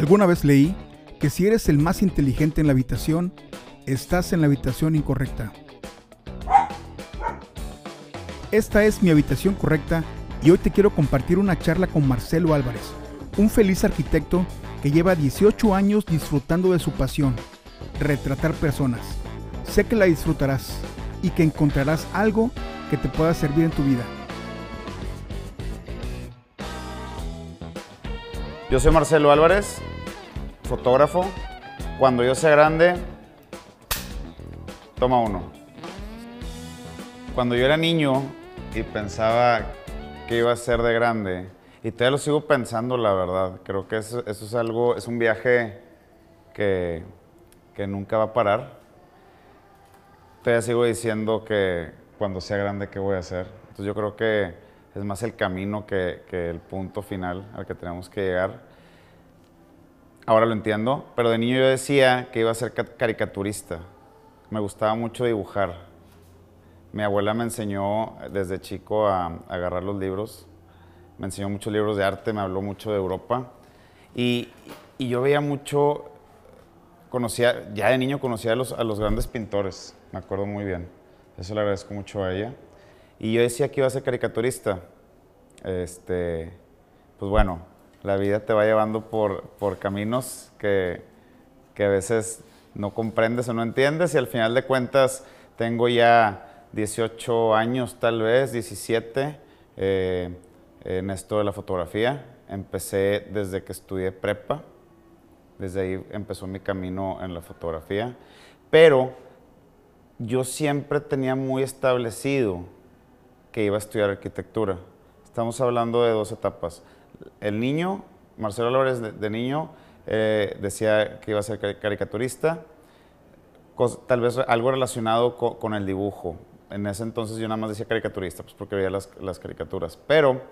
Alguna vez leí que si eres el más inteligente en la habitación, estás en la habitación incorrecta. Esta es mi habitación correcta y hoy te quiero compartir una charla con Marcelo Álvarez, un feliz arquitecto que lleva 18 años disfrutando de su pasión, retratar personas. Sé que la disfrutarás y que encontrarás algo que te pueda servir en tu vida. Yo soy Marcelo Álvarez, fotógrafo. Cuando yo sea grande, toma uno. Cuando yo era niño y pensaba que iba a ser de grande, y todavía lo sigo pensando, la verdad, creo que eso, es algo, es un viaje que, que nunca va a parar. Todavía sigo diciendo que cuando sea grande, ¿qué voy a hacer? Entonces yo creo que es más el camino que, el punto final al que tenemos que llegar. Ahora lo entiendo, pero de niño yo decía que iba a ser caricaturista. Me gustaba mucho dibujar. Mi abuela me enseñó desde chico a, agarrar los libros. Me enseñó muchos libros de arte, me habló mucho de Europa. Y, yo veía mucho, conocía, ya de niño conocía a los, a los grandes pintores, me acuerdo muy bien. Eso le agradezco mucho a ella. Y yo decía que iba a ser caricaturista. Este, pues bueno, la vida te va llevando por, por caminos que, que, a veces no comprendes o no entiendes y al final de cuentas tengo ya 18 años tal vez, 17 eh, en esto de la fotografía. Empecé desde que estudié prepa, desde ahí empezó mi camino en la fotografía, pero yo siempre tenía muy establecido que iba a estudiar arquitectura. Estamos hablando de dos etapas. El niño, Marcelo Álvarez de, niño, eh, decía que iba a ser caricaturista, tal vez algo relacionado con, el dibujo. En ese entonces yo nada más decía caricaturista, pues porque veía las, caricaturas. Pero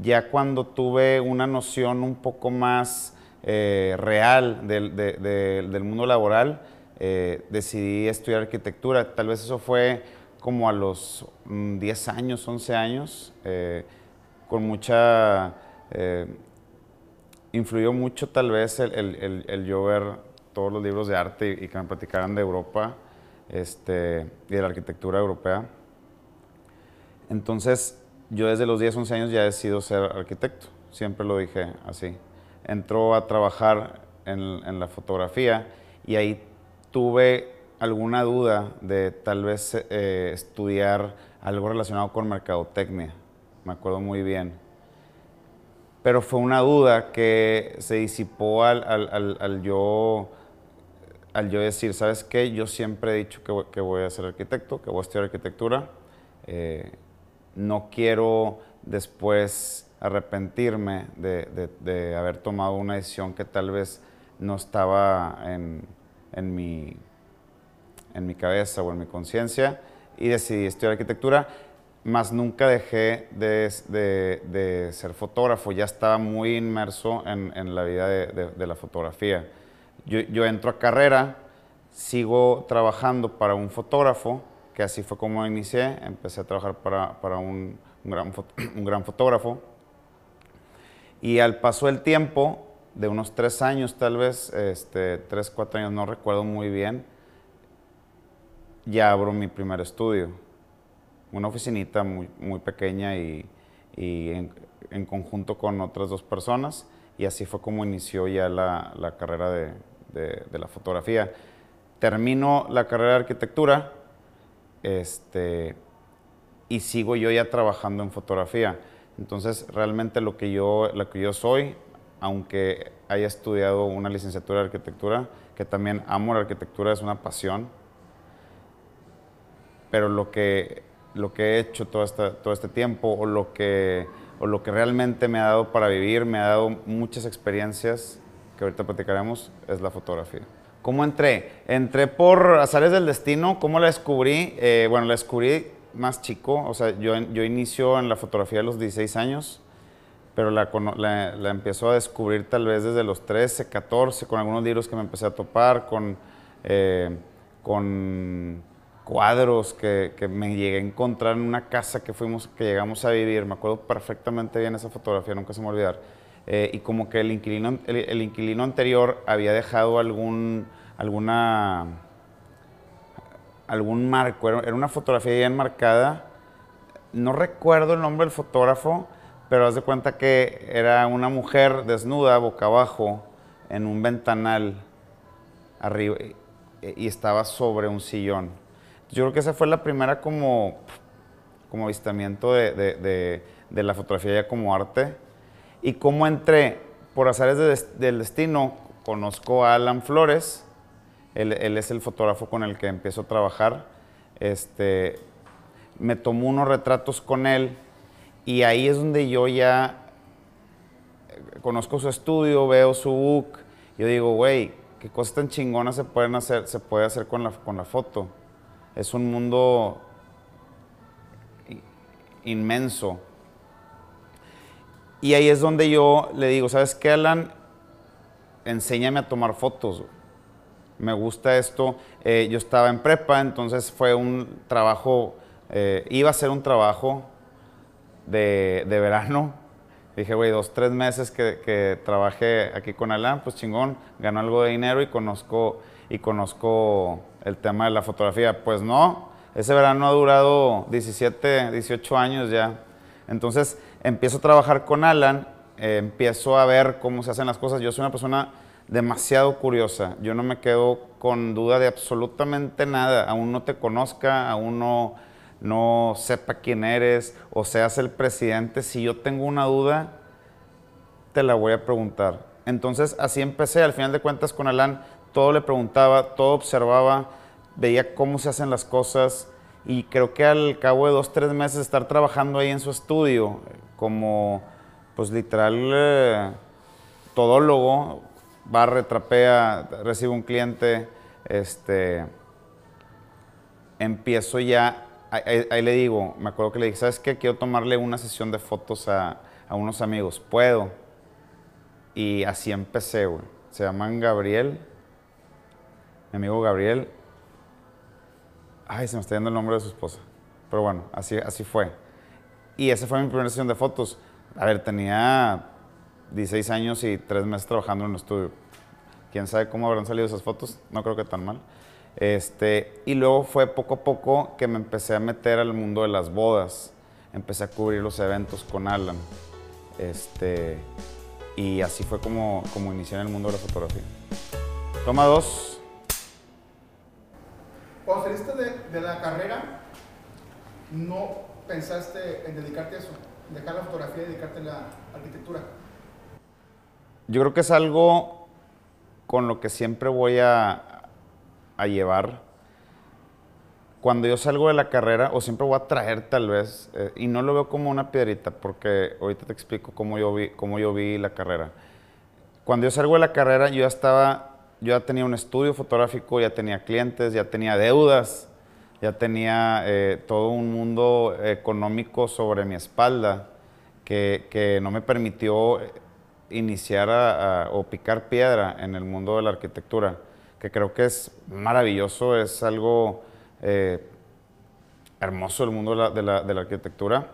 ya cuando tuve una noción un poco más eh, real del, mundo laboral, eh, decidí estudiar arquitectura. Tal vez eso fue como a los 10 mm, años, 11 años, con mucha... Eh, influyó mucho tal vez el, el, yo ver todos los libros de arte y, que me platicaran de Europa este, y de la arquitectura europea. Entonces, yo desde los 10, 11 años ya he decidido ser arquitecto, siempre lo dije así. Entró a trabajar en, en la fotografía y ahí tuve alguna duda de tal vez eh, estudiar algo relacionado con mercadotecnia, me acuerdo muy bien. Pero fue una duda que se disipó al, al, yo, al yo decir, ¿sabes qué? Yo siempre he dicho que, que voy a ser arquitecto, que voy a estudiar arquitectura. Eh, no quiero después arrepentirme de, de, de, haber tomado una decisión que tal vez no estaba en, en mi en mi cabeza o en mi conciencia y decidí estudiar arquitectura, más nunca dejé de, ser fotógrafo, ya estaba muy inmerso en, la vida de, la fotografía. Yo, entro a carrera, sigo trabajando para un fotógrafo, que así fue como inicié, empecé a trabajar para, un, gran, un gran fotógrafo, y al paso del tiempo, de unos tres años tal vez, este, tres, cuatro años, no recuerdo muy bien, ya abro mi primer estudio. Una oficinita muy, muy pequeña y, en, conjunto con otras dos personas. Y así fue como inició ya la, la carrera de, de, la fotografía. Termino la carrera de arquitectura este, y sigo yo ya trabajando en fotografía. Entonces, realmente lo que yo, lo que yo soy, aunque haya estudiado una licenciatura de arquitectura, que también amo la arquitectura, es una pasión, pero lo que, lo que he hecho todo, todo este tiempo o lo, que, o lo que realmente me ha dado para vivir, me ha dado muchas experiencias que ahorita platicaremos, es la fotografía. ¿Cómo entré? Entré por azares del destino. ¿Cómo la descubrí? Eh, bueno, la descubrí más chico. O sea, yo, yo inicio en la fotografía a los 16 años, pero la, la, la empiezo a descubrir tal vez desde los 13, 14, con algunos libros que me empecé a topar, con, eh, con cuadros que, que, me llegué a encontrar en una casa que fuimos, que llegamos a vivir. Me acuerdo perfectamente bien esa fotografía, nunca se me va a olvidar. eh, y como que el inquilino, el, inquilino anterior había dejado algún, alguna, algún marco, era, una fotografía ya enmarcada. No recuerdo el nombre del fotógrafo, pero haz de cuenta que era una mujer desnuda, boca abajo, en un ventanal arriba y estaba sobre un sillón. Yo creo que esa fue la primera como, como avistamiento de, la fotografía ya como arte. Y cómo entré, por azares del destino, conozco a Alan Flores, él, es el fotógrafo con el que empiezo a trabajar. Este, me tomó unos retratos con él y ahí es donde yo ya conozco su estudio, veo su book, yo digo, güey, qué cosas tan chingonas se pueden hacer, se puede hacer con la, con la foto. Es un mundo inmenso. Y ahí es donde yo le digo, ¿sabes qué, Alan? Enséñame a tomar fotos. Me gusta esto. Eh, yo estaba en prepa, entonces fue un trabajo, eh, iba a ser un trabajo de, de verano Dije, güey, dos, tres meses que, trabajé aquí con Alan, pues chingón, ganó algo de dinero y conozco, y conozco el tema de la fotografía. Pues no, ese verano ha durado 17, 18 años ya. Entonces empiezo a trabajar con Alan, eh, empiezo a ver cómo se hacen las cosas. Yo soy una persona demasiado curiosa. Yo no me quedo con duda de absolutamente nada. Aún no te conozca, aún no no sepa quién eres o seas el presidente, si yo tengo una duda, te la voy a preguntar. Entonces así empecé, al final de cuentas con Alan, todo le preguntaba, todo observaba, veía cómo se hacen las cosas y creo que al cabo de dos, tres meses estar trabajando ahí en su estudio, como pues literal eh, todólogo, barre, trapea, recibe un cliente, este, empiezo ya ahí, le digo, me acuerdo que le dije, ¿sabes qué? Quiero tomarle una sesión de fotos a, unos amigos. ¿Puedo? Y así empecé, güey. Se llaman Gabriel, mi amigo Gabriel. Ay, se me está yendo el nombre de su esposa. Pero bueno, así, así fue. Y esa fue mi primera sesión de fotos. A ver, tenía 16 años y 3 meses trabajando en un estudio. ¿Quién sabe cómo habrán salido esas fotos? No creo que tan mal. Este, y luego fue poco a poco que me empecé a meter al mundo de las bodas. Empecé a cubrir los eventos con Alan. Este, y así fue como, como inicié en el mundo de la fotografía. Toma dos. Cuando saliste de, la carrera, ¿no pensaste en dedicarte a eso? Dejar la fotografía y dedicarte a la arquitectura. Yo creo que es algo con lo que siempre voy a, a llevar. Cuando yo salgo de la carrera, o siempre voy a traer tal vez, eh, y no lo veo como una piedrita, porque ahorita te explico cómo yo vi, cómo yo vi la carrera. Cuando yo salgo de la carrera, yo ya estaba, yo ya tenía un estudio fotográfico, ya tenía clientes, ya tenía deudas, ya tenía eh, todo un mundo económico sobre mi espalda que, que no me permitió iniciar o picar piedra en el mundo de la arquitectura que creo que es maravilloso, es algo eh, hermoso el mundo de la, arquitectura.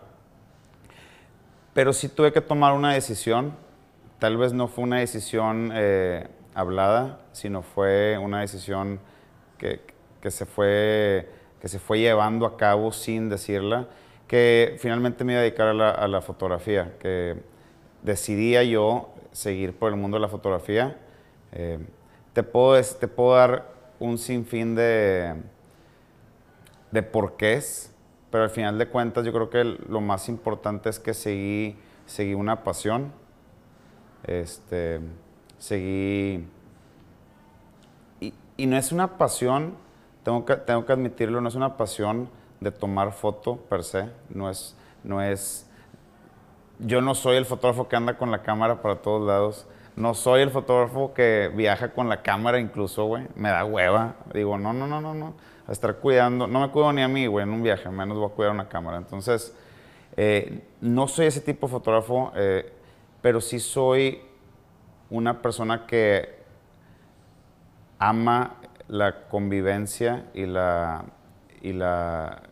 Pero sí tuve que tomar una decisión, tal vez no fue una decisión eh, hablada, sino fue una decisión que, se fue, que se fue llevando a cabo sin decirla, que finalmente me iba a dedicar a la, fotografía, que decidía yo seguir por el mundo de la fotografía. Eh, te puedo, te puedo dar un sinfín de, de porqués, pero al final de cuentas yo creo que lo más importante es que seguí, seguí una pasión, este, seguí... Y, y, no es una pasión, tengo que, tengo que admitirlo, no es una pasión de tomar foto per se, no es, no es... Yo no soy el fotógrafo que anda con la cámara para todos lados no soy el fotógrafo que viaja con la cámara incluso, güey. Me da hueva. Digo, no, no, no, no, no. A estar cuidando. No me cuido ni a mí, güey, en un viaje. Menos voy a cuidar una cámara. Entonces, eh, no soy ese tipo de fotógrafo, eh, pero sí soy una persona que ama la convivencia y la y la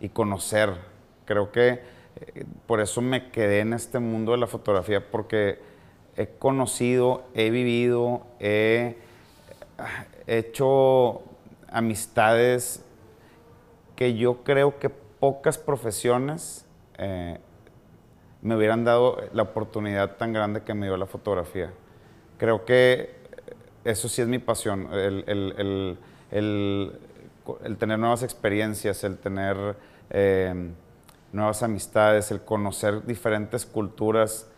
y conocer. Creo que eh, por eso me quedé en este mundo de la fotografía porque he conocido, he vivido, he hecho amistades que yo creo que pocas profesiones eh, me hubieran dado la oportunidad tan grande que me dio la fotografía. Creo que eso sí es mi pasión, el, tener nuevas experiencias, el tener eh, nuevas amistades, el conocer diferentes culturas,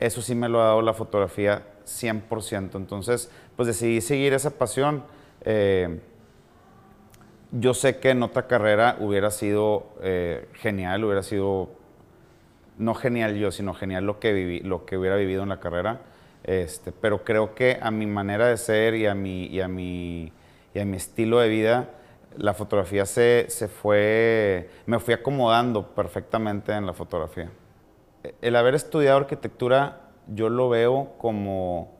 eso sí me lo ha dado la fotografía 100%. Entonces, pues decidí seguir esa pasión. Eh, yo sé que en otra carrera hubiera sido eh, genial, hubiera sido, no genial yo, sino genial lo que, viví, lo que hubiera vivido en la carrera. Este, pero creo que a mi manera de ser y a mi, y a mi, y a mi estilo de vida, la fotografía se, se fue, me fui acomodando perfectamente en la fotografía. El haber estudiado arquitectura, yo lo veo como,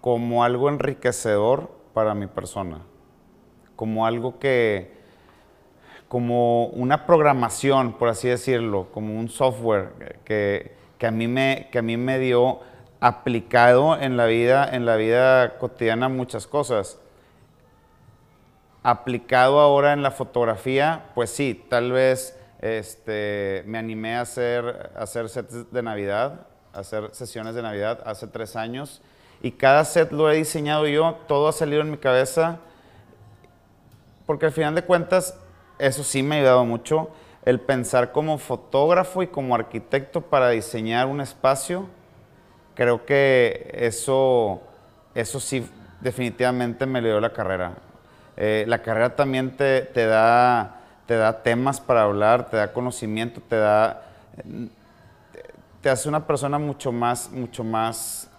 como algo enriquecedor para mi persona como algo que, como una programación, por así decirlo, como un software que, a, mí me, que a mí me dio aplicado en la vida, en la vida cotidiana muchas cosas. Aplicado ahora en la fotografía, pues sí, tal vez este, me animé a hacer, a hacer sets de Navidad, a hacer sesiones de Navidad hace tres años. Y cada set lo he diseñado yo, todo ha salido en mi cabeza. Porque al final de cuentas, eso sí me ha ayudado mucho, el pensar como fotógrafo y como arquitecto para diseñar un espacio, creo que eso, eso sí definitivamente me le dio la carrera. Eh, la carrera también te, te, da, te da temas para hablar, te da conocimiento, te da... Te hace una persona mucho más, mucho más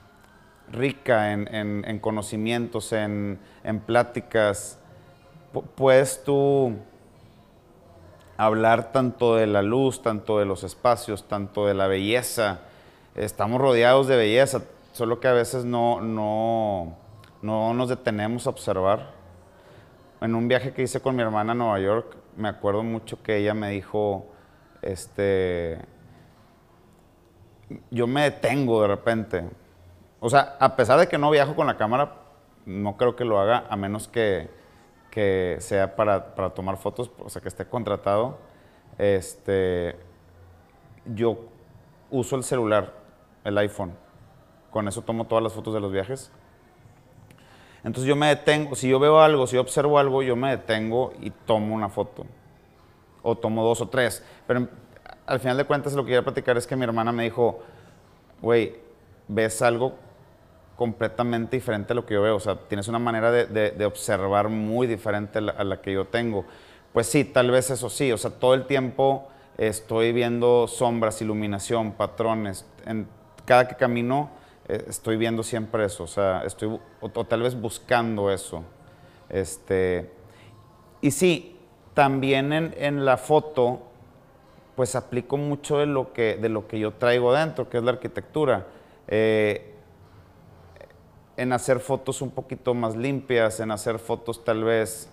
rica en, en, conocimientos, en, en pláticas puedes tú hablar tanto de la luz, tanto de los espacios, tanto de la belleza. Estamos rodeados de belleza, solo que a veces no, no, no nos detenemos a observar. En un viaje que hice con mi hermana a Nueva York, me acuerdo mucho que ella me dijo, este, yo me detengo de repente. O sea, a pesar de que no viajo con la cámara, no creo que lo haga a menos que, que sea para, para, tomar fotos, o sea, que esté contratado, este, yo uso el celular, el iPhone. Con eso tomo todas las fotos de los viajes. Entonces yo me detengo, si yo veo algo, si yo observo algo, yo me detengo y tomo una foto. O tomo dos o tres. Pero al final de cuentas lo que quiero platicar es que mi hermana me dijo, güey, ves algo completamente diferente a lo que yo veo. O sea, tienes una manera de, observar muy diferente a la, que yo tengo. Pues sí, tal vez eso sí. O sea, todo el tiempo estoy viendo sombras, iluminación, patrones. En cada que camino eh, estoy viendo siempre eso. O sea, estoy o, tal vez buscando eso. Este, y sí, también en, la foto, pues aplico mucho de lo que, de lo que yo traigo dentro, que es la arquitectura. Eh, en hacer fotos un poquito más limpias, en hacer fotos tal vez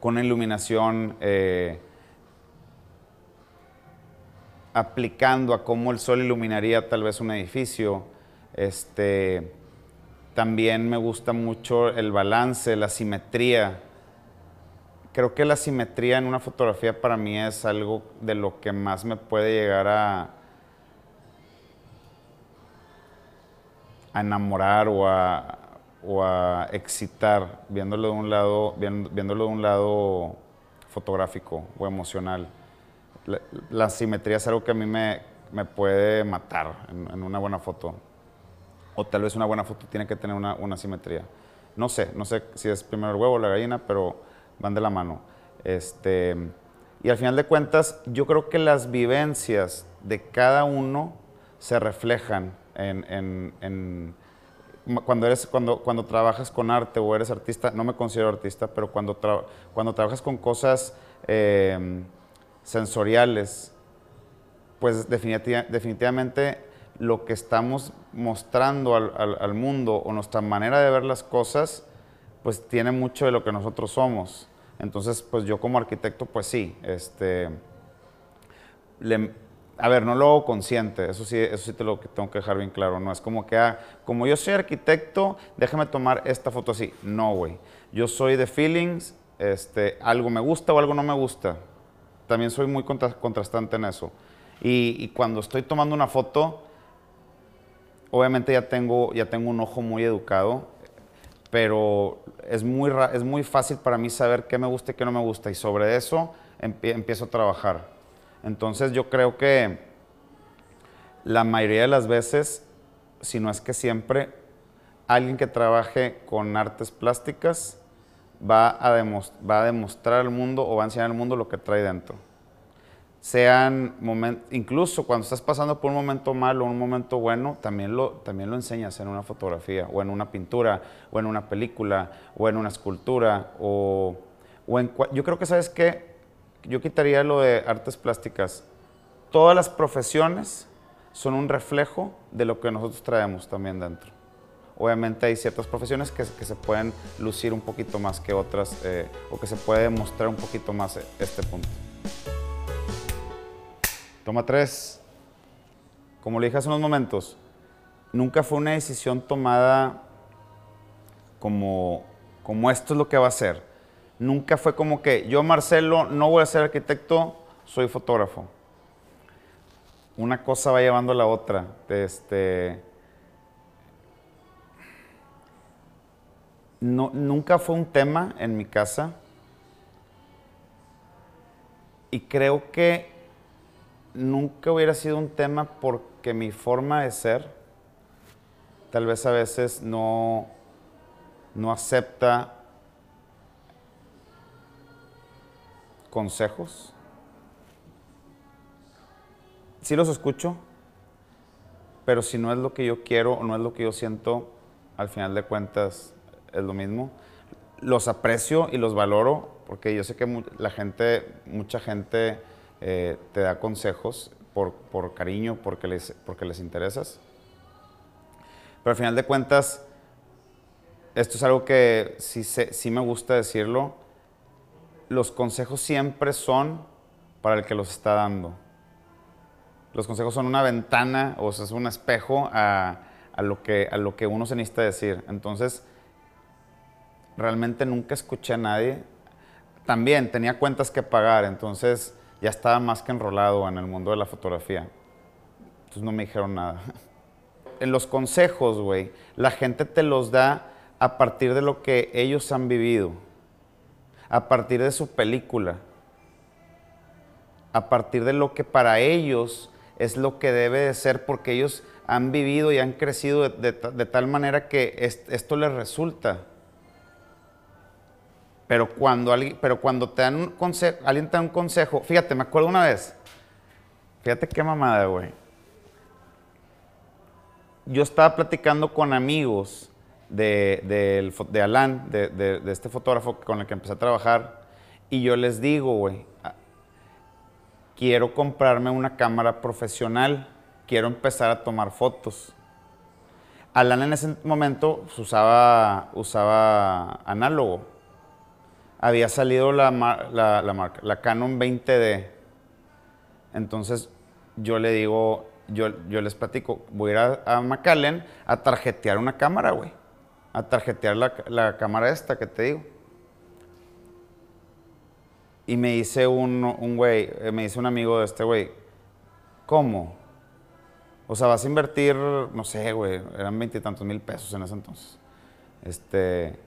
con iluminación eh, aplicando a cómo el sol iluminaría tal vez un edificio. Este, también me gusta mucho el balance, la simetría. Creo que la simetría en una fotografía para mí es algo de lo que más me puede llegar a, a enamorar o a, o a excitar viéndolo de un lado, viéndolo de un lado fotográfico o emocional. La, simetría es algo que a mí me, me puede matar en, una buena foto. O tal vez una buena foto tiene que tener una, una, simetría. No sé, no sé si es primero el huevo o la gallina, pero van de la mano. Este, y al final de cuentas, yo creo que las vivencias de cada uno se reflejan en, cuando, eres, cuando, cuando trabajas con arte o eres artista, no me considero artista, pero cuando, cuando trabajas con cosas em, sensoriales, pues definitivamente lo que estamos mostrando al, al, mundo o nuestra manera de ver las cosas, pues tiene mucho de lo que nosotros somos. Entonces, pues yo como arquitecto, pues sí, este, le, a ver, no lo hago consciente, eso sí, eso sí te lo tengo que dejar bien claro, no es como que, ah, como yo soy arquitecto, déjame tomar esta foto así. No, güey. Yo soy de feelings, este, algo me gusta o algo no me gusta. También soy muy contrastante en eso. Y, cuando estoy tomando una foto, obviamente ya tengo, ya tengo un ojo muy educado, pero es muy, es muy fácil para mí saber qué me gusta y qué no me gusta. Y sobre eso empiezo a trabajar. Entonces yo creo que la mayoría de las veces, si no es que siempre, alguien que trabaje con artes plásticas va a, demostrar al mundo o va a enseñar al mundo lo que trae dentro. Sean incluso cuando estás pasando por un momento malo o un momento bueno, también lo, también lo enseñas en una fotografía o en una pintura o en una película o en una escultura o, o. Yo creo que, ¿sabes qué? Yo quitaría lo de artes plásticas. Todas las profesiones son un reflejo de lo que nosotros traemos también dentro. Obviamente hay ciertas profesiones que, se pueden lucir un poquito más que otras eh, o que se puede mostrar un poquito más este punto. Toma tres. Como le dije hace unos momentos, nunca fue una decisión tomada como, como esto es lo que va a ser Nunca fue como que yo, Marcelo, no voy a ser arquitecto, soy fotógrafo. Una cosa va llevando a la otra. Este, no, nunca fue un tema en mi casa. Y creo que nunca hubiera sido un tema porque mi forma de ser tal vez a veces no, no acepta consejos. Sí los escucho, pero si no es lo que yo quiero o no es lo que yo siento, al final de cuentas es lo mismo. Los aprecio y los valoro porque yo sé que la gente, mucha gente eh, te da consejos por, por, cariño, porque les, porque les interesas. Pero al final de cuentas, esto es algo que sí, sí me gusta decirlo los consejos siempre son para el que los está dando. Los consejos son una ventana o sea, es un espejo a, lo que, a lo que uno se necesita decir. Entonces, realmente nunca escuché a nadie. También tenía cuentas que pagar, entonces ya estaba más que enrolado en el mundo de la fotografía. Entonces no me dijeron nada. En los consejos, güey, la gente te los da a partir de lo que ellos han vivido a partir de su película, a partir de lo que para ellos es lo que debe de ser, porque ellos han vivido y han crecido de, tal manera que esto les resulta. Pero cuando, alguien, pero cuando te dan un consejo, alguien te da un consejo, fíjate, me acuerdo una vez, fíjate qué mamada, güey. Yo estaba platicando con amigos de, de, de Alan, de, de, este fotógrafo con el que empecé a trabajar, y yo les digo, güey, ah, quiero comprarme una cámara profesional, quiero empezar a tomar fotos. Alan en ese momento pues, usaba, usaba análogo. Había salido la, la, marca, la Canon 20D. Entonces yo le digo, yo, yo les platico, voy a ir a, a McAllen a tarjetear una cámara, güey a tarjetear la, cámara esta que te digo. Y me dice un, un güey, eh, me dice un amigo de este güey, ¿cómo? O sea, vas a invertir, no sé, güey, eran veintitantos mil pesos en ese entonces. Este,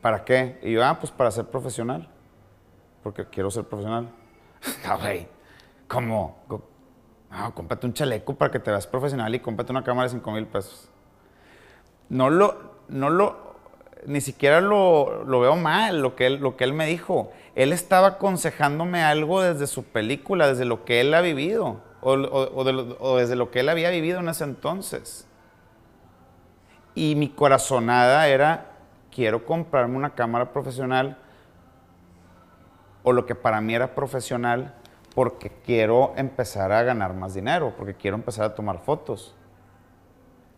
¿para qué? Y yo, ah, pues para ser profesional. Porque quiero ser profesional. ah, güey, ¿cómo? No, cómprate un chaleco para que te veas profesional y cómprate una cámara de cinco mil pesos. No lo, no lo, ni siquiera lo, veo mal, lo que, él, lo que él me dijo. Él estaba aconsejándome algo desde su película, desde lo que él ha vivido, o, desde lo que él había vivido en ese entonces. Y mi corazonada era, quiero comprarme una cámara profesional, o lo que para mí era profesional, porque quiero empezar a ganar más dinero, porque quiero empezar a tomar fotos.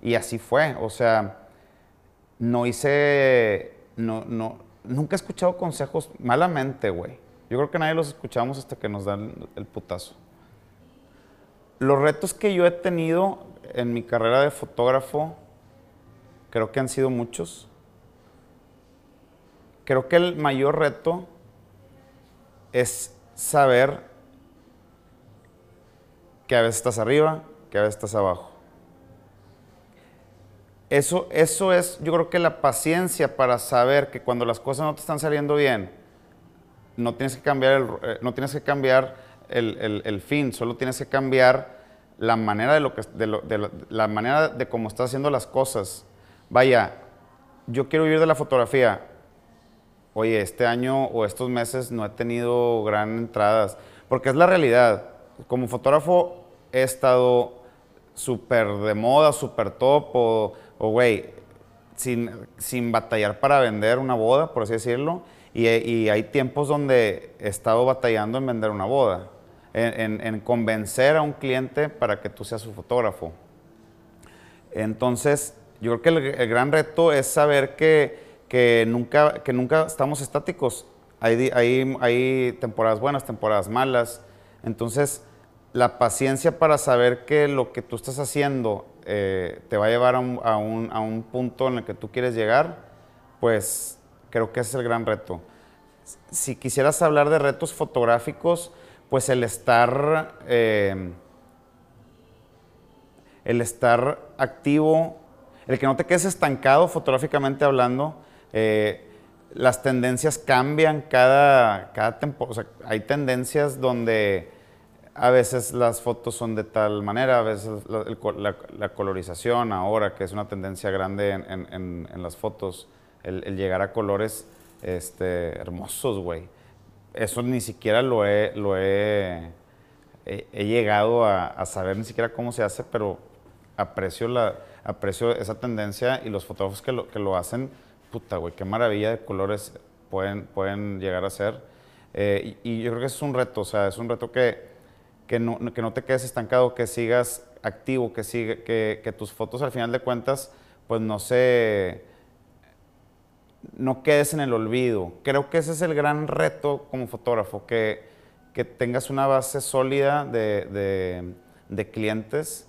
Y así fue, o sea, no hice, no, no, nunca he escuchado consejos malamente, güey. Yo creo que nadie los escuchamos hasta que nos dan el putazo. Los retos que yo he tenido en mi carrera de fotógrafo, creo que han sido muchos. Creo que el mayor reto es saber que a veces estás arriba, que a veces estás abajo. Eso, eso es, yo creo que la paciencia para saber que cuando las cosas no te están saliendo bien, no tienes que cambiar el, eh, no tienes que cambiar el, fin, solo tienes que cambiar la manera de lo que de, la manera de cómo estás haciendo las cosas. Vaya, yo quiero vivir de la fotografía. Oye, este año o estos meses no he tenido gran entradas, porque es la realidad. Como fotógrafo he estado súper de moda, súper top, o, güey, sin, sin batallar para vender una boda, por así decirlo. Y, y, hay tiempos donde he estado batallando en vender una boda, en, en, convencer a un cliente para que tú seas su fotógrafo. Entonces, yo creo que el, el gran reto es saber que, que, nunca, que nunca estamos estáticos. Hay, hay, hay temporadas buenas, temporadas malas. Entonces, la paciencia para saber que lo que tú estás haciendo eh, te va a llevar a un, punto en el que tú quieres llegar, pues creo que ese es el gran reto. Si quisieras hablar de retos fotográficos, pues el estar, eh, el estar activo, el que no te quedes estancado fotográficamente hablando, eh, las tendencias cambian cada, cada temporada, o sea, hay tendencias donde a veces las fotos son de tal manera, a veces la, colorización ahora, que es una tendencia grande en, las fotos, el, llegar a colores este, hermosos, güey. Eso ni siquiera lo he, lo he, he, llegado a, saber ni siquiera cómo se hace, pero aprecio, la, aprecio esa tendencia y los fotógrafos que lo, que lo hacen, puta, güey, qué maravilla de colores pueden, pueden llegar a ser. Eh, y yo creo que es un reto, o sea, es un reto que que no, que no te quedes estancado, que sigas activo, que, sigue, que, tus fotos al final de cuentas pues no se... no quedes en el olvido. Creo que ese es el gran reto como fotógrafo, que, que tengas una base sólida de, de, clientes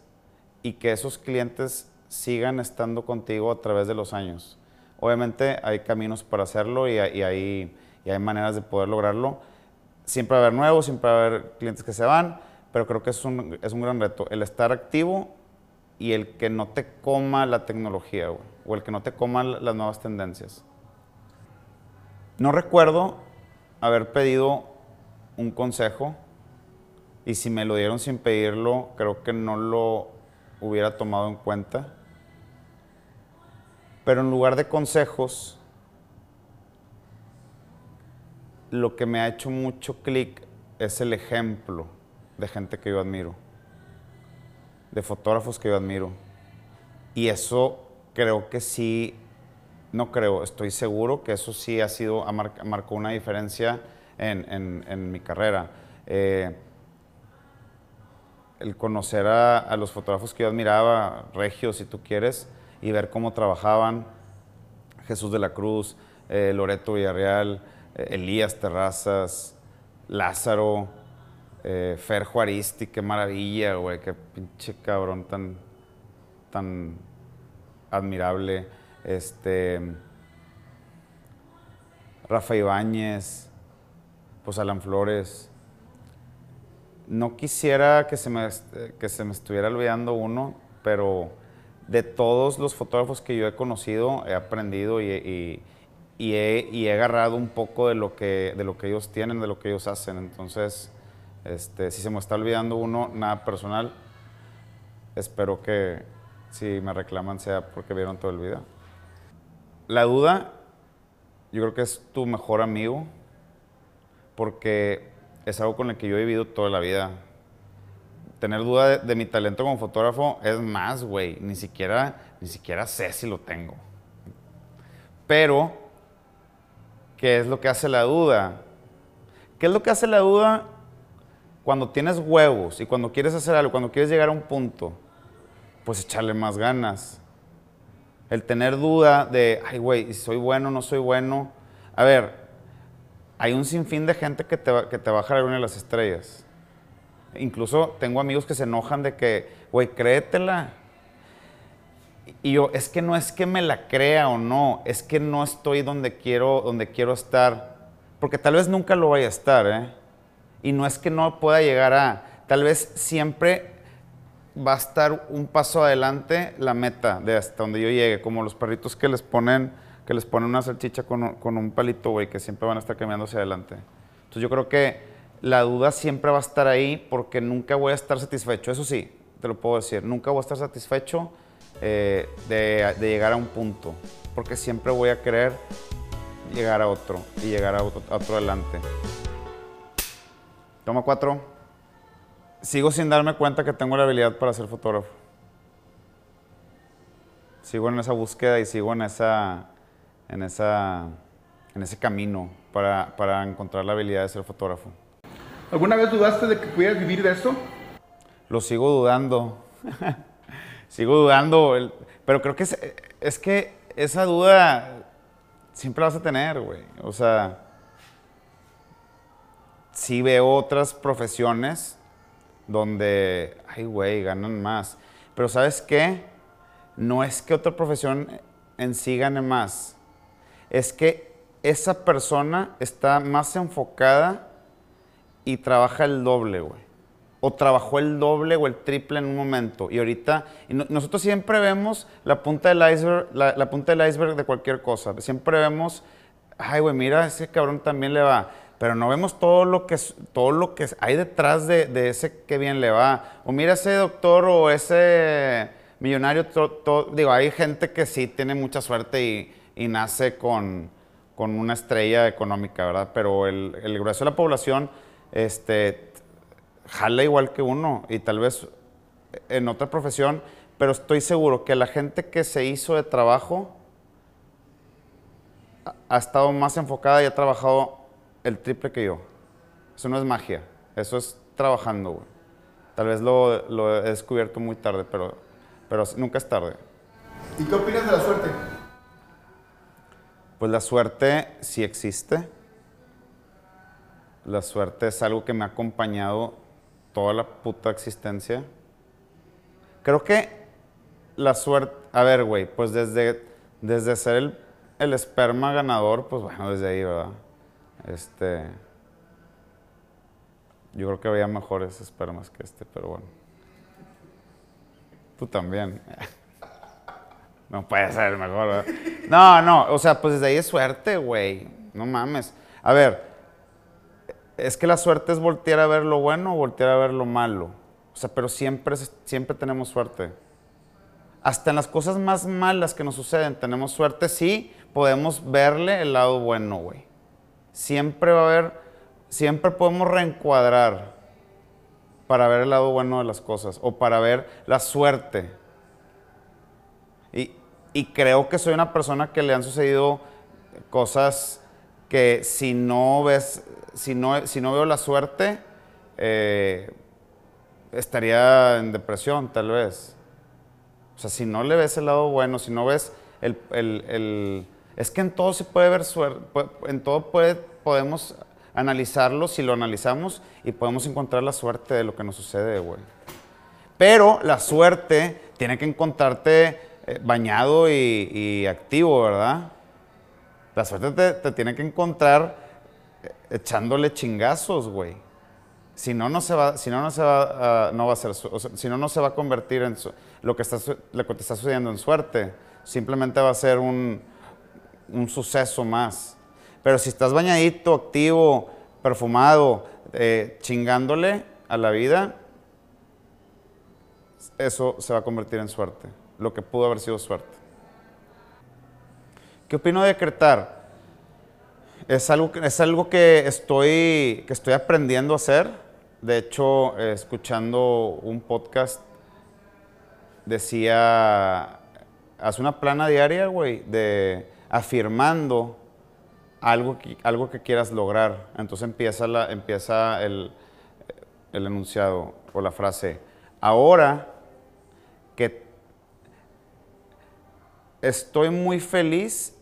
y que esos clientes sigan estando contigo a través de los años. Obviamente hay caminos para hacerlo y, y hay maneras de poder lograrlo siempre va a haber nuevos, siempre va a haber clientes que se van, pero creo que es un, es un gran reto. El estar activo y el que no te coma la tecnología, o el que no te coma las nuevas tendencias. No recuerdo haber pedido un consejo y si me lo dieron sin pedirlo, creo que no lo hubiera tomado en cuenta. Pero en lugar de consejos, lo que me ha hecho mucho clic es el ejemplo de gente que yo admiro, de fotógrafos que yo admiro. Y eso creo que sí, no creo, estoy seguro que eso sí ha sido, marcó una diferencia en, mi carrera. Eh, el conocer a, los fotógrafos que yo admiraba, Regio, si tú quieres, y ver cómo trabajaban, Jesús de la Cruz, eh, Loreto Villarreal, Elías Terrazas, Lázaro, eh, Fer Juaristi, qué maravilla, güey, qué pinche cabrón tan, tan admirable. Este, Rafa Ibáñez, pues Alan Flores. No quisiera que se me, que se me estuviera olvidando uno, pero de todos los fotógrafos que yo he conocido, he aprendido y y he, agarrado un poco de lo, que, de lo que ellos tienen, de lo que ellos hacen. Entonces, este, si se me está olvidando uno, nada personal, espero que si me reclaman sea porque vieron todo el video. La duda, yo creo que es tu mejor amigo, porque es algo con el que yo he vivido toda la vida. Tener duda de, de mi talento como fotógrafo es más, güey, ni siquiera, ni siquiera sé si lo tengo. Pero ¿Qué es lo que hace la duda? ¿Qué es lo que hace la duda cuando tienes huevos y cuando quieres hacer algo, cuando quieres llegar a un punto? Pues echarle más ganas. El tener duda de, ay, güey, ¿soy bueno no soy bueno? A ver, hay un sinfín de gente que te va, que te va de las estrellas. Incluso tengo amigos que se enojan de que, güey, créetela. Y yo, es que no es que me la crea o no, es que no estoy donde quiero, donde quiero estar. Porque tal vez nunca lo vaya a estar, ¿eh? Y no es que no pueda llegar a, tal vez siempre va a estar un paso adelante la meta de hasta donde yo llegue, como los perritos que les ponen, que les ponen una salchicha con, con un palito, güey, que siempre van a estar caminando hacia adelante. Entonces yo creo que la duda siempre va a estar ahí porque nunca voy a estar satisfecho. Eso sí, te lo puedo decir, nunca voy a estar satisfecho eh, de, de llegar a un punto, porque siempre voy a querer llegar a otro y llegar a otro, a otro adelante. Toma cuatro. Sigo sin darme cuenta que tengo la habilidad para ser fotógrafo. Sigo en esa búsqueda y sigo en esa, en esa, en ese camino para, para encontrar la habilidad de ser fotógrafo. ¿Alguna vez dudaste de que pudieras vivir de esto? Lo sigo dudando. sigo dudando. pero creo que es, que esa duda siempre vas a tener, güey. O sea, sí veo otras profesiones donde, ay, güey, ganan más. Pero ¿sabes qué? No es que otra profesión en sí gane más. Es que esa persona está más enfocada y trabaja el doble, güey. O trabajó el doble o el triple en un momento. Y ahorita, nosotros siempre vemos la punta del iceberg, la, punta del iceberg de cualquier cosa. Siempre vemos, ay, güey, mira, ese cabrón también le va. Pero no vemos todo lo que, todo lo que hay detrás de, ese que bien le va. O mira ese doctor o ese millonario. to- to- digo, hay gente que sí tiene mucha suerte y, nace con, con una estrella económica, ¿verdad? Pero el grueso de la población, este, jala igual que uno y tal vez en otra profesión, pero estoy seguro que la gente que se hizo de trabajo ha- estado más enfocada y ha trabajado el triple que yo. Eso no es magia, eso es trabajando, güey. Tal vez lo, lo he descubierto muy tarde, pero, pero nunca es tarde. ¿Y qué opinas de la suerte? Pues la suerte sí existe. La suerte es algo que me ha acompañado toda la puta existencia. Creo que la suerte, a ver, güey, pues desde, desde ser el, el esperma ganador, pues bueno, desde ahí, ¿verdad? Este, yo creo que había mejores espermas que este, pero bueno. Tú también. No puede ser mejor, ¿verdad? No, no, o sea, pues desde ahí es suerte, güey. No mames. A ver, es que la suerte es voltear a ver lo bueno o voltear a ver lo malo. O sea, pero siempre, siempre tenemos suerte. Hasta en las cosas más malas que nos suceden tenemos suerte, sí, podemos verle el lado bueno, güey. Siempre va a haber, siempre podemos reencuadrar para ver el lado bueno de las cosas o para ver la suerte. Y, y creo que soy una persona que le han sucedido cosas que si no ves, si no, si no veo la suerte, eh, estaría en depresión tal vez. O sea, si no le ves el lado bueno, si no ves el... el- es que en todo se puede ver suerte, en todo puede, podemos analizarlo si lo analizamos y podemos encontrar la suerte de lo que nos sucede, güey. Pero la suerte tiene que encontrarte eh, bañado y, y activo, ¿verdad? La suerte te, te tiene que encontrar echándole chingazos, güey. Si no, no se va, si no, no se va, ah, no va a ser, si no, no se va a convertir en lo que está, te está sucediendo en suerte. Simplemente va a ser un, un suceso más. Pero si estás bañadito, activo, perfumado, eh, chingándole a la vida, eso se va a convertir en suerte, lo que pudo haber sido suerte. ¿Qué opino de decretar? Es algo, que- es algo que, estoy, que estoy aprendiendo a hacer. De hecho, eh, escuchando un podcast, decía, haz una plana diaria, güey, de afirmando algo que, algo que quieras lograr. Entonces empieza, la, empieza el, el enunciado o la frase. Ahora que estoy muy feliz,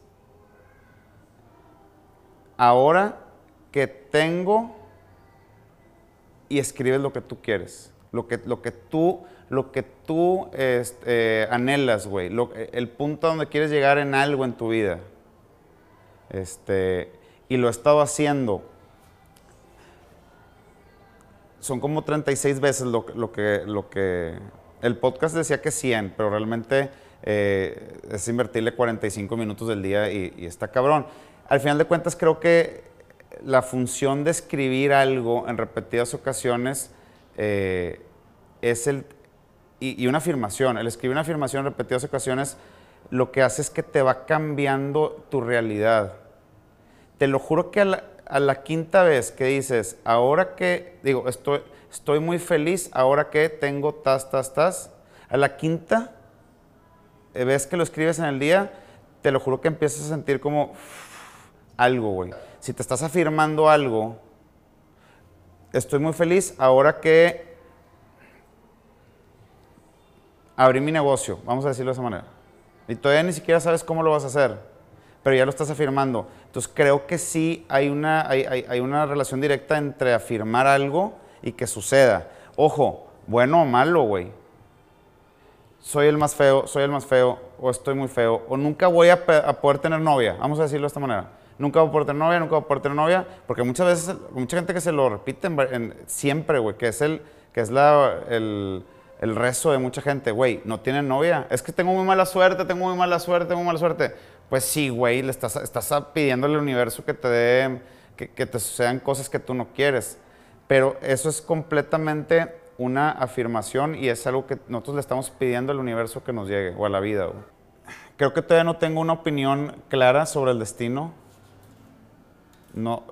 ahora que tengo y escribes lo que tú quieres, lo que, lo que tú, lo que tú este, anhelas, güey, el punto donde quieres llegar en algo en tu vida. Este, y lo he estado haciendo. Son como 36 veces lo, que, lo que... El podcast decía que 100, pero realmente eh, es invertirle 45 minutos del día y está cabrón. Al final de cuentas creo que la función de escribir algo en repetidas ocasiones eh, es el... Y, una afirmación, el escribir una afirmación en repetidas ocasiones lo que hace es que te va cambiando tu realidad. Te lo juro que a la, quinta vez que dices, ahora que, digo, estoy, muy feliz, ahora que tengo tas, tas, tas, a la quinta eh, vez que lo escribes en el día, te lo juro que empiezas a sentir como algo, güey si te estás afirmando algo, estoy muy feliz ahora que abrí mi negocio, vamos a decirlo de esa manera. Y todavía ni siquiera sabes cómo lo vas a hacer, pero ya lo estás afirmando. Entonces creo que sí hay una, hay, una relación directa entre afirmar algo y que suceda. Ojo, bueno o malo, güey. Soy el más feo, soy el más feo, o estoy muy feo, o nunca voy a, a poder tener novia, vamos a decirlo de esta manera nunca voy a poder tener novia, nunca voy a poder tener novia, porque muchas veces, mucha gente que se lo repite siempre, güey, que es el, que es la, el, el rezo de mucha gente, güey, no tienen novia, es que tengo muy mala suerte, tengo muy mala suerte, tengo muy mala suerte. Pues sí, güey, le estás, estás pidiéndole al universo que te dé, que, que te sucedan cosas que tú no quieres. Pero eso es completamente una afirmación y es algo que nosotros le estamos pidiendo al universo que nos llegue o a la vida. Güey. Creo que todavía no tengo una opinión clara sobre el destino no,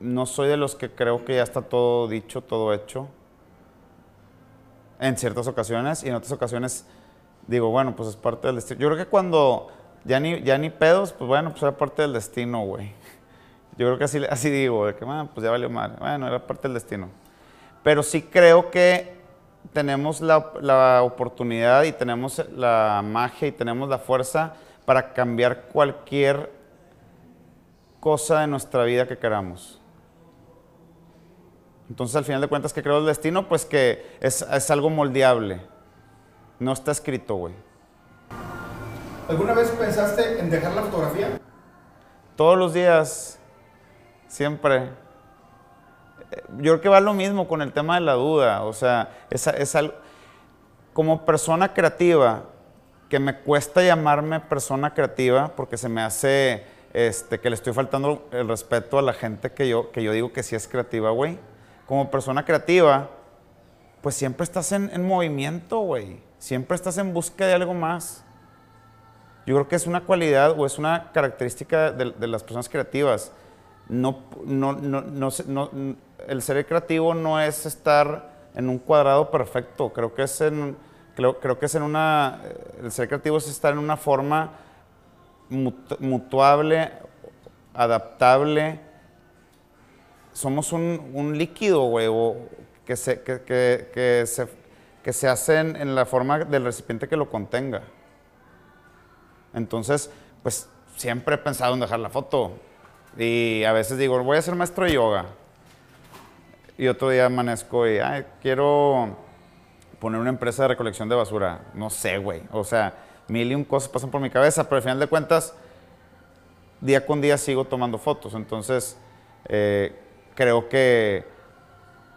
no soy de los que creo que ya está todo dicho, todo hecho. En ciertas ocasiones y en otras ocasiones digo, bueno, pues es parte del destino. Yo creo que cuando ya ni, ya ni pedos, pues bueno, pues era parte del destino, güey. Yo creo que así, así digo, de que, bueno, pues ya valió mal. Bueno, era parte del destino. Pero sí creo que tenemos la, la oportunidad y tenemos la magia y tenemos la fuerza para cambiar cualquier cosa de nuestra vida que queramos. Entonces, al final de cuentas, ¿qué creo el destino? Pues que es, algo moldeable. No está escrito, güey. ¿Alguna vez pensaste en dejar la fotografía? Todos los días, siempre. Yo creo que va lo mismo con el tema de la duda. O sea, es, es algo, como persona creativa, que me cuesta llamarme persona creativa porque se me hace este, que le estoy faltando el respeto a la gente que yo, que yo digo que sí es creativa, güey. Como persona creativa, pues siempre estás en, movimiento, güey. Siempre estás en busca de algo más. Yo creo que es una cualidad o es una característica de, las personas creativas. No, no, no, el ser creativo no es estar en un cuadrado perfecto. Creo que es en, creo, creo que es en una, el ser creativo es estar en una forma mutuable, adaptable. Somos un, líquido, güey, que se, que, se, que se hace en, la forma del recipiente que lo contenga. Entonces, pues siempre he pensado en dejar la foto. Y a veces digo, voy a ser maestro de yoga. Y otro día amanezco y, ay, quiero poner una empresa de recolección de basura. No sé, güey. O sea, mil y un cosas pasan por mi cabeza, pero al final de cuentas, día con día sigo tomando fotos. Entonces, eh, creo que,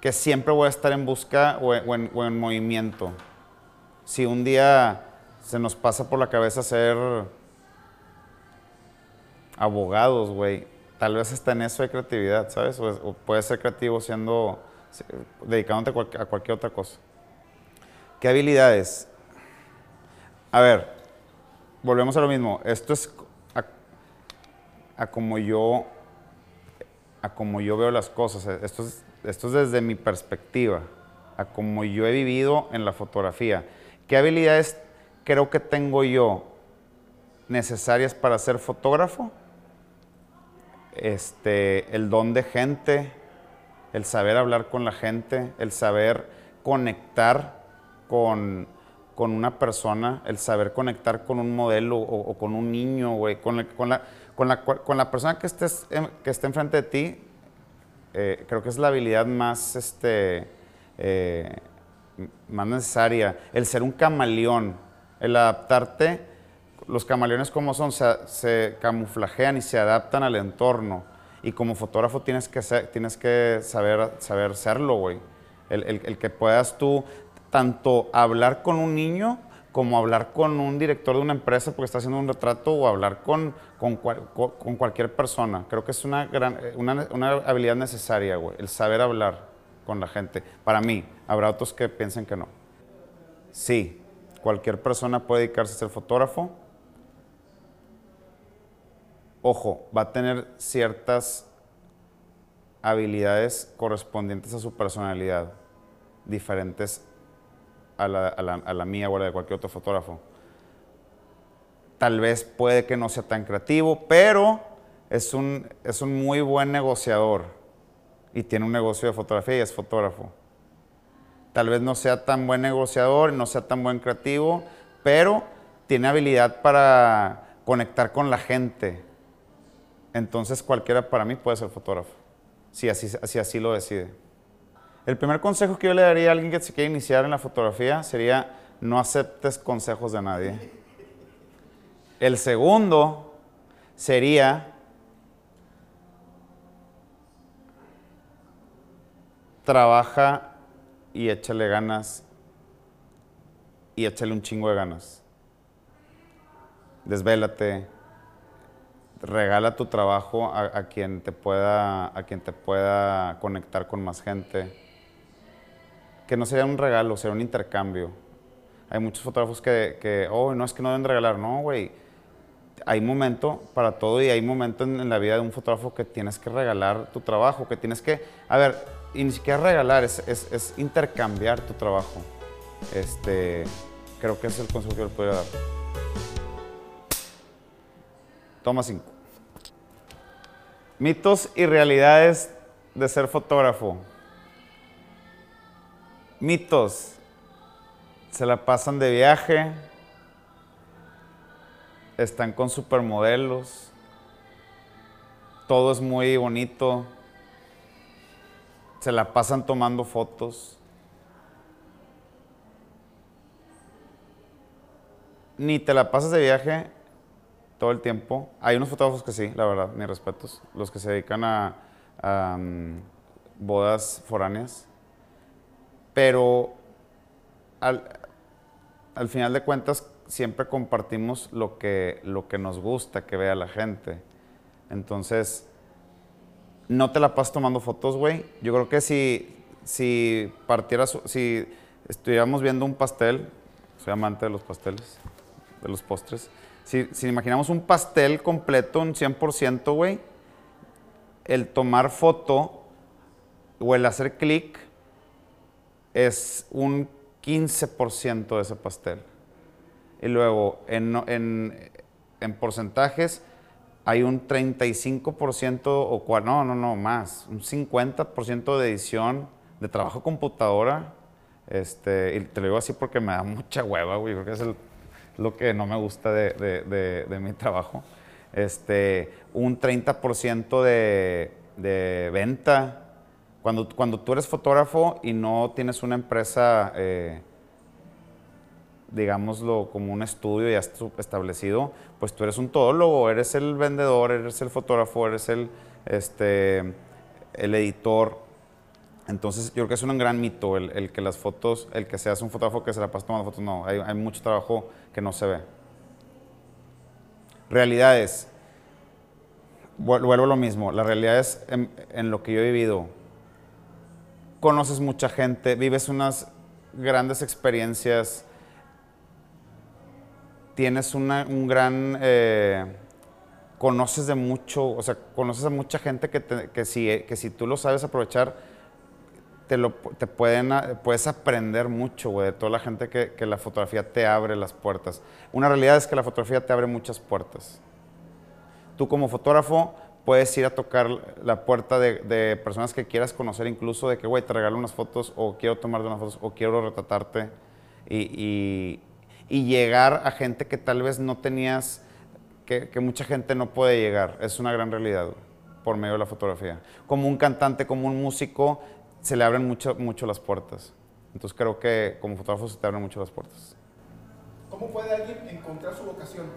que, siempre voy a estar en busca o, en, movimiento. Si un día se nos pasa por la cabeza ser abogados, güey, tal vez está en eso de creatividad, ¿sabes? O, o puedes ser creativo siendo, dedicándote a cualquier otra cosa. ¿Qué habilidades? A ver, volvemos a lo mismo. Esto es a, como yo a como yo veo las cosas. Esto es, esto es desde mi perspectiva, a como yo he vivido en la fotografía. ¿Qué habilidades creo que tengo yo necesarias para ser fotógrafo? Este, el don de gente, el saber hablar con la gente, el saber conectar con, con una persona, el saber conectar con un modelo o, con un niño, güey, con, con, la, con, la, con la persona que, estés, que esté enfrente de ti, eh, creo que es la habilidad más, este, eh, más necesaria. El ser un camaleón, el adaptarte. Los camaleones como son, se, camuflajean y se adaptan al entorno. Y como fotógrafo tienes que, tienes que saber, saber serlo, güey. El, el que puedas tú tanto hablar con un niño como hablar con un director de una empresa porque está haciendo un retrato o hablar con, con, con cualquier persona. Creo que es una, gran, eh, una, una habilidad necesaria, güey, el saber hablar con la gente. Para mí, habrá otros que piensen que no. Sí, cualquier persona puede dedicarse a ser fotógrafo. Ojo, va a tener ciertas habilidades correspondientes a su personalidad, diferentes a la, a la, mía o a la de cualquier otro fotógrafo. Tal vez puede que no sea tan creativo, pero es un, es un muy buen negociador y tiene un negocio de fotografía y es fotógrafo. Tal vez no sea tan buen negociador, no sea tan buen creativo, pero tiene habilidad para conectar con la gente. Entonces cualquiera para mí puede ser fotógrafo, si así, si así lo decide. El primer consejo que yo le daría a alguien que se quiere iniciar en la fotografía sería no aceptes consejos de nadie. El segundo sería trabaja y échale ganas y échale un chingo de ganas. Desvélate, regala tu trabajo a, quien te pueda, a quien te pueda conectar con más gente que no sería un regalo, sería un intercambio. Hay muchos fotógrafos que, que oh, no es que no deben regalar, no, güey. Hay momento para todo y hay momento en, la vida de un fotógrafo que tienes que regalar tu trabajo, que tienes que, a ver, y ni siquiera regalar, es, es, es intercambiar tu trabajo. Este, creo que ese es el consejo que yo le podría dar. Toma cinco. Mitos y realidades de ser fotógrafo mitos. Se la pasan de viaje, están con supermodelos, todo es muy bonito, se la pasan tomando fotos. Ni te la pasas de viaje todo el tiempo. Hay unos fotógrafos que sí, la verdad, mis respetos. Los que se dedican a, mm, bodas foráneas pero al, final de cuentas siempre compartimos lo que, lo que nos gusta que vea la gente. Entonces, no te la pasas tomando fotos, güey. Yo creo que si, si partieras, si estuviéramos viendo un pastel, soy amante de los pasteles, de los postres. Si, si imaginamos un pastel completo, un 100%, güey, el tomar foto o el hacer clic es un 15% de ese pastel. Y luego, en, en, en porcentajes, hay un 35% o cual, no, no, no, más, un 50% de edición, de trabajo computadora. Este, y te lo digo así porque me da mucha hueva, güey, porque es lo que no me gusta de, de, de, mi trabajo. Este, un 30% de, de venta, cuando, cuando tú eres fotógrafo y no tienes una empresa, eh, digámoslo, como un estudio ya establecido, pues tú eres un todólogo, eres el vendedor, eres el fotógrafo, eres el, este, el editor. Entonces, yo creo que es un gran mito el, que las fotos, el que seas un fotógrafo que se la pasa tomando fotos. No, hay, hay mucho trabajo que no se ve. Realidades. Vuelvo a lo mismo. La realidad es en, en lo que yo he vivido conoces mucha gente, vives unas grandes experiencias, tienes una, un gran... Eh, conoces de mucho, o sea, conoces a mucha gente que, que, si, que si tú lo sabes aprovechar, te, lo, te pueden, puedes aprender mucho, güey, de toda la gente que, que la fotografía te abre las puertas. Una realidad es que la fotografía te abre muchas puertas. Tú como fotógrafo puedes ir a tocar la puerta de, personas que quieras conocer, incluso de que, güey, te regalo unas fotos o quiero tomarte unas fotos o quiero retratarte y, llegar a gente que tal vez no tenías, que, mucha gente no puede llegar. Es una gran realidad. por medio de la fotografía. Como un cantante, como un músico, se le abren mucho, mucho las puertas. Entonces creo que como fotógrafo se te abren mucho las puertas. ¿Cómo puede alguien encontrar su vocación?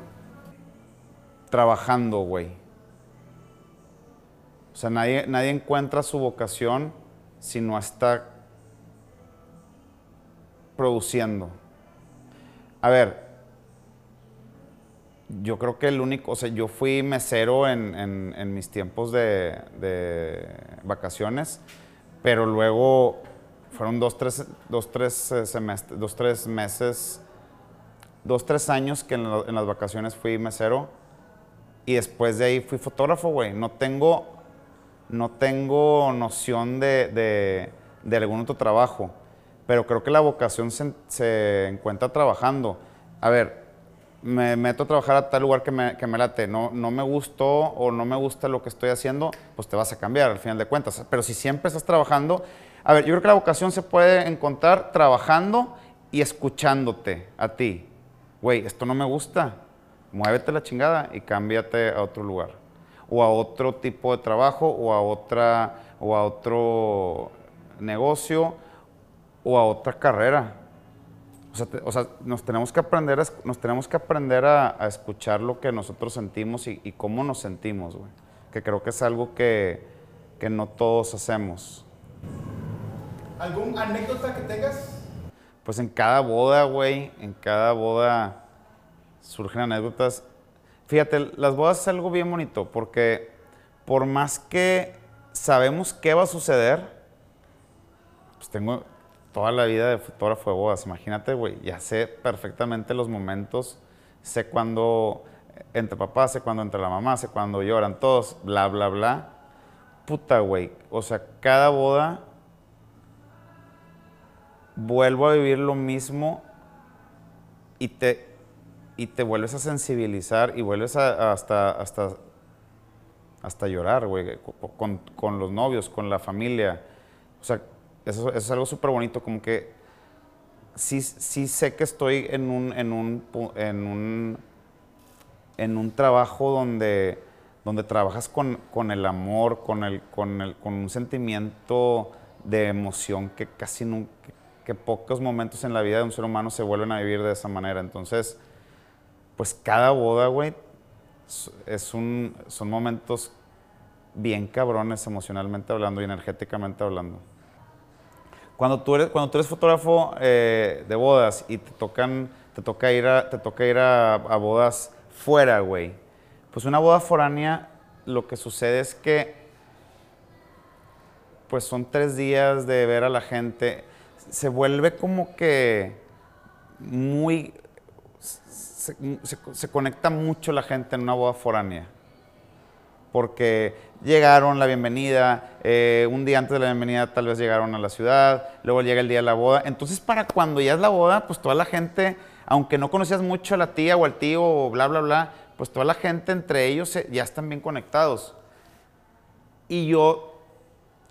Trabajando, güey. O sea, nadie, nadie encuentra su vocación si no está produciendo. A ver, yo creo que el único, o sea, yo fui mesero en, en, mis tiempos de, de, vacaciones, pero luego fueron dos, tres, dos, tres eh, dos, tres meses, dos, tres años que en, en, las vacaciones fui mesero y después de ahí fui fotógrafo, güey. No tengo, no tengo noción de, algún otro trabajo, pero creo que la vocación se, se encuentra trabajando. A ver, me meto a trabajar a tal lugar que me, que me, late, no, no me gustó o no me gusta lo que estoy haciendo, pues te vas a cambiar al final de cuentas. Pero si siempre estás trabajando, a ver, yo creo que la vocación se puede encontrar trabajando y escuchándote a ti. Güey, esto no me gusta, muévete la chingada y cámbiate a otro lugar. O a otro tipo de trabajo, o a, otra, o a otro negocio, o a otra carrera o sea, nos tenemos que aprender a, nos tenemos que aprender a, escuchar lo que nosotros sentimos y, cómo nos sentimos, güey. Que creo que es algo que, que no todos hacemos. ¿Algún anécdota que tengas? Pues en cada boda, güey, en cada boda surgen anécdotas. Fíjate, las bodas es algo bien bonito porque por más que sabemos qué va a suceder, pues tengo, toda la vida de fotógrafo de bodas. Imagínate, güey, ya sé perfectamente los momentos, sé cuando entre papás, sé cuando entre la mamá, sé cuando lloran todos, bla, bla, bla. Puta, güey. O sea, cada boda vuelvo a vivir lo mismo y te, y te vuelves a sensibilizar y vuelves a, hasta, hasta, hasta llorar, güey, con, con los novios, con la familia. O sea, eso, es algo súper bonito, como que sí, sí sé que estoy en un, en un, en un, en un trabajo donde, donde trabajas con, con el amor, con, el, con, el, con un sentimiento de emoción que casi nunca, que pocos momentos en la vida de un ser humano se vuelven a vivir de esa manera. Entonces, pues cada boda, güey, es un, son momentos bien cabrones emocionalmente hablando y energéticamente hablando. Cuando tú eres, cuando tú eres fotógrafo eh, de bodas y te tocan, te toca ir a, te toca ir a, bodas fuera, güey. Pues una boda foránea, lo que sucede es que, pues son tres días de ver a la gente. Se vuelve como que muy, se, conecta mucho la gente en una boda foránea porque llegaron la bienvenida, eh, un día antes de la bienvenida tal vez llegaron a la ciudad, luego llega el día de la boda. Entonces, para cuando ya es la boda, pues toda la gente, aunque no conocías mucho a la tía o al tío o bla, bla, bla, pues toda la gente entre ellos ya están bien conectados. Y yo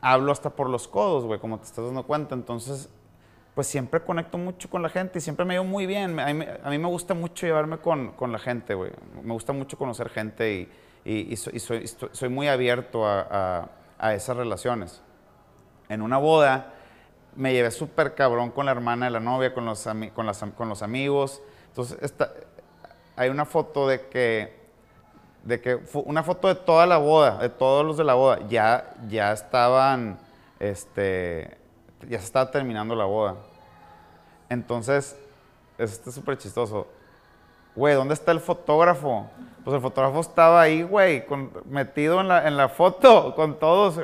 hablo hasta por los codos, güey, como te estás dando cuenta. Entonces, pues siempre conecto mucho con la gente y siempre me llevo muy bien. A mí, me gusta mucho llevarme con, con la gente, güey. Me gusta mucho conocer gente y soy, muy abierto a, esas relaciones. En una boda me llevé súper cabrón con la hermana de la novia, con los, con los amigos. Entonces, hay una foto de que, de que, una foto de toda la boda, de todos los de la boda, ya, ya estaban, este, ya se estaba terminando la boda. Entonces, es súper chistoso güey, ¿dónde está el fotógrafo? Pues el fotógrafo estaba ahí, güey, metido en la, en la foto con todos.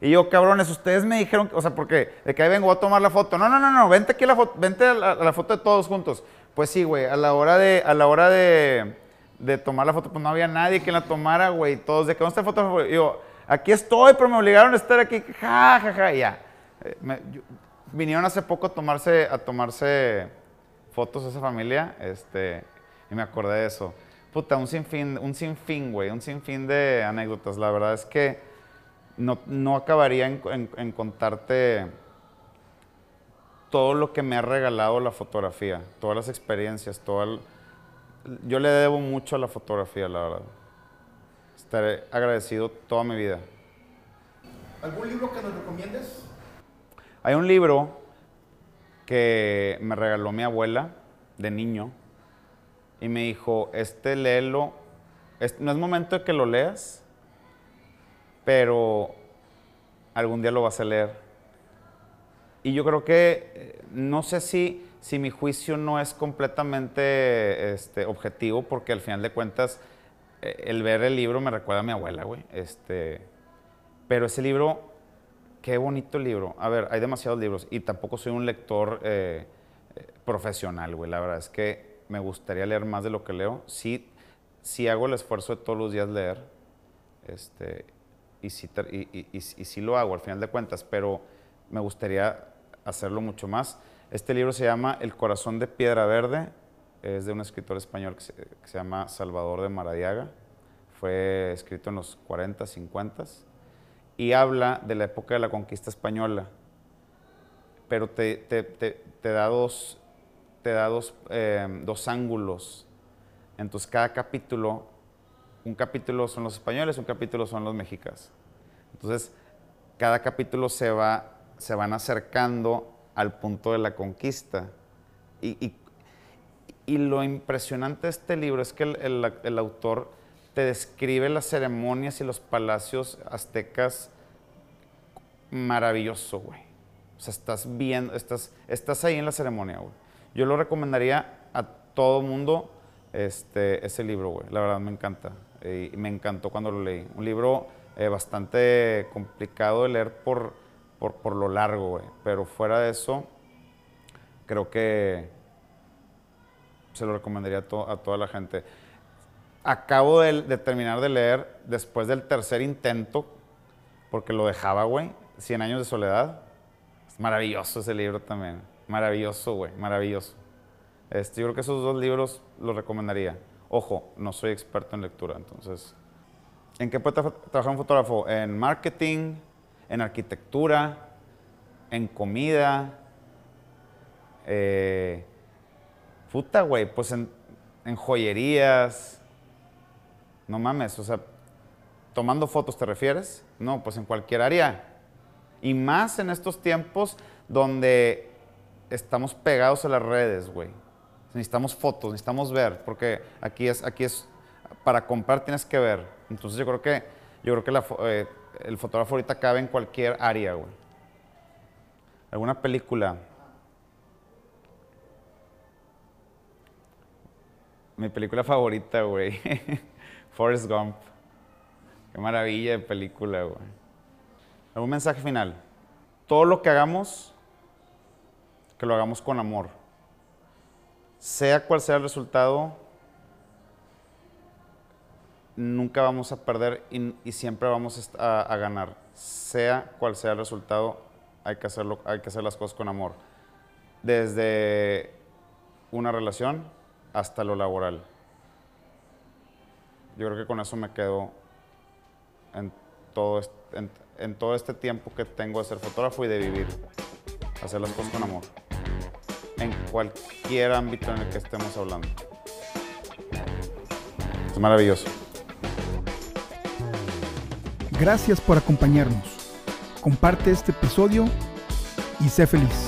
Y yo, cabrones, ustedes me dijeron, o sea, porque de que ahí vengo a tomar la foto. No, no, no, no, vente aquí a la foto, vente a la, foto de todos juntos. Pues sí, güey, a la hora de, a la hora de, de, tomar la foto, pues no había nadie que la tomara, güey. Todos, ¿de qué dónde está el fotógrafo? Y yo, aquí estoy, pero me obligaron a estar aquí, ja, ja, ja, ya. Eh, vinieron hace poco a tomarse, a tomarse fotos esa familia, este, y me acordé de eso. Puta, un sinfín, un sinfín, güey, un sinfín de anécdotas. La verdad es que no, no acabaría en, contarte todo lo que me ha regalado la fotografía, todas las experiencias, todo Yo le debo mucho a la fotografía, la verdad. estaré agradecido toda mi vida. ¿Algún libro que nos recomiendes? Hay un libro que me regaló mi abuela de niño y me dijo, este léelo, no es momento de que lo leas, pero algún día lo vas a leer. Y yo creo que, eh, no sé si, si mi juicio no es completamente este, objetivo, porque al final de cuentas, eh, el ver el libro me recuerda a mi abuela, güey. Este, pero ese libro, qué bonito libro. A ver, hay demasiados libros y tampoco soy un lector eh, profesional, güey. La verdad es que me gustaría leer más de lo que leo. Sí, sí hago el esfuerzo de todos los días leer. Este, y sí, y, lo hago al final de cuentas, pero me gustaría hacerlo mucho más. Este libro se llama El corazón de piedra verde, es de un escritor español que se, llama Salvador de Maradiaga, fue escrito en los 40, 50 y habla de la época de la conquista española, pero te, da dos, te da dos, eh, dos ángulos. Entonces cada capítulo un capítulo son los españoles, un capítulo son los mexicas. Entonces, cada capítulo se, va, se van acercando al punto de la conquista. Y, lo impresionante de este libro es que el, autor te describe las ceremonias y los palacios aztecas maravilloso, güey. O sea, estás viendo, estás, estás ahí en la ceremonia, güey. Yo lo recomendaría a todo mundo este, ese libro, güey. La verdad me encanta. y me encantó cuando lo leí. Un libro eh, bastante complicado de leer por, por, lo largo, güey. Pero fuera de eso, creo que se lo recomendaría a, toda la gente. Acabo de, terminar de leer después del tercer intento, porque lo dejaba, güey. Cien años de soledad. Es maravilloso ese libro también. Maravilloso, güey. Maravilloso. Este, yo creo que esos dos libros los recomendaría. Ojo, no soy experto en lectura, entonces. ¿En qué puede trabajar un fotógrafo? En marketing, en arquitectura, en comida. Eh, puta, güey, pues en joyerías. No mames, o sea, tomando fotos te refieres? No, pues en cualquier área. Y más en estos tiempos donde estamos pegados a las redes, güey. Necesitamos fotos, necesitamos ver, porque aquí es, aquí es, para comprar tienes que ver. Entonces yo creo que, yo creo que eh, el fotógrafo ahorita cabe en cualquier área, güey. ¿Alguna película? Mi película favorita, güey. Forrest Gump. Qué maravilla de película, güey. ¿Algún mensaje final? Todo lo que hagamos, que lo hagamos con amor sea cual sea el resultado, nunca vamos a perder y, siempre vamos a, ganar. Sea cual sea el resultado, hay que, hacerlo, hay que hacer las cosas con amor. Desde una relación hasta lo laboral. Yo creo que con eso me quedo en todo, en todo este tiempo que tengo de ser fotógrafo y de vivir. Hacer las cosas con amor en cualquier ámbito en el que estemos hablando. Es maravilloso. Gracias por acompañarnos. Comparte este episodio y sé feliz.